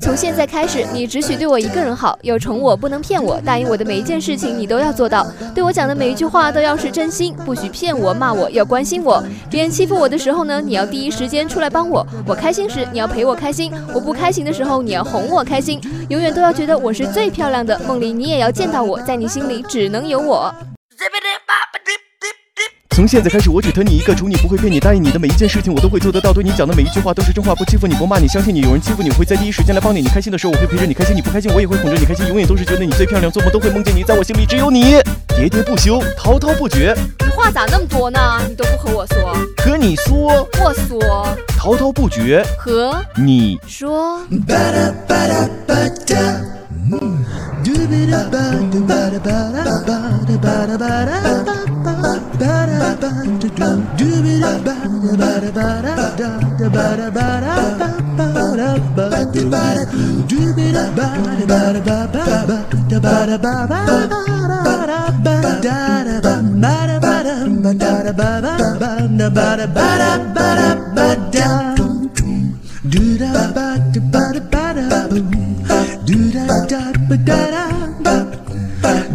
从现在开始，你只许对我一个人好，要宠我，不能骗我，答应我的每一件事情你都要做到，对我讲的每一句话都要是真心，不许骗我、骂我，要关心我。别人欺负我的时候呢，你要第一时间出来帮我；我开心时，你要陪我开心；我不开心的时候，你要哄我开心。永远都要觉得我是最漂亮的，梦里你也要见到我，在你心里只能有我。从现在开始，我只疼你一个，宠你不会骗你，答应你的每一件事情我都会做得到，对你讲的每一句话都是真话，不欺负你，不骂你，相信你，有人欺负你，我会在第一时间来帮你。你开心的时候，我会陪着你开心；你不开心，我也会哄着你开心。永远都是觉得你最漂亮，做梦都会梦见你，在我心里只有你，喋喋不休，滔滔不绝。你话咋那么多呢？你都不和我说，和你说，我说，滔滔不绝，和你说。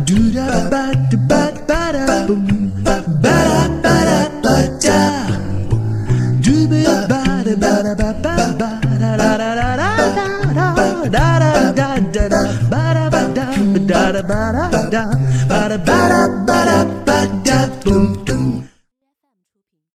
Do da ba da ba da boom. Do da ba da ba da da ba. Do da ba da ba da ba da boom.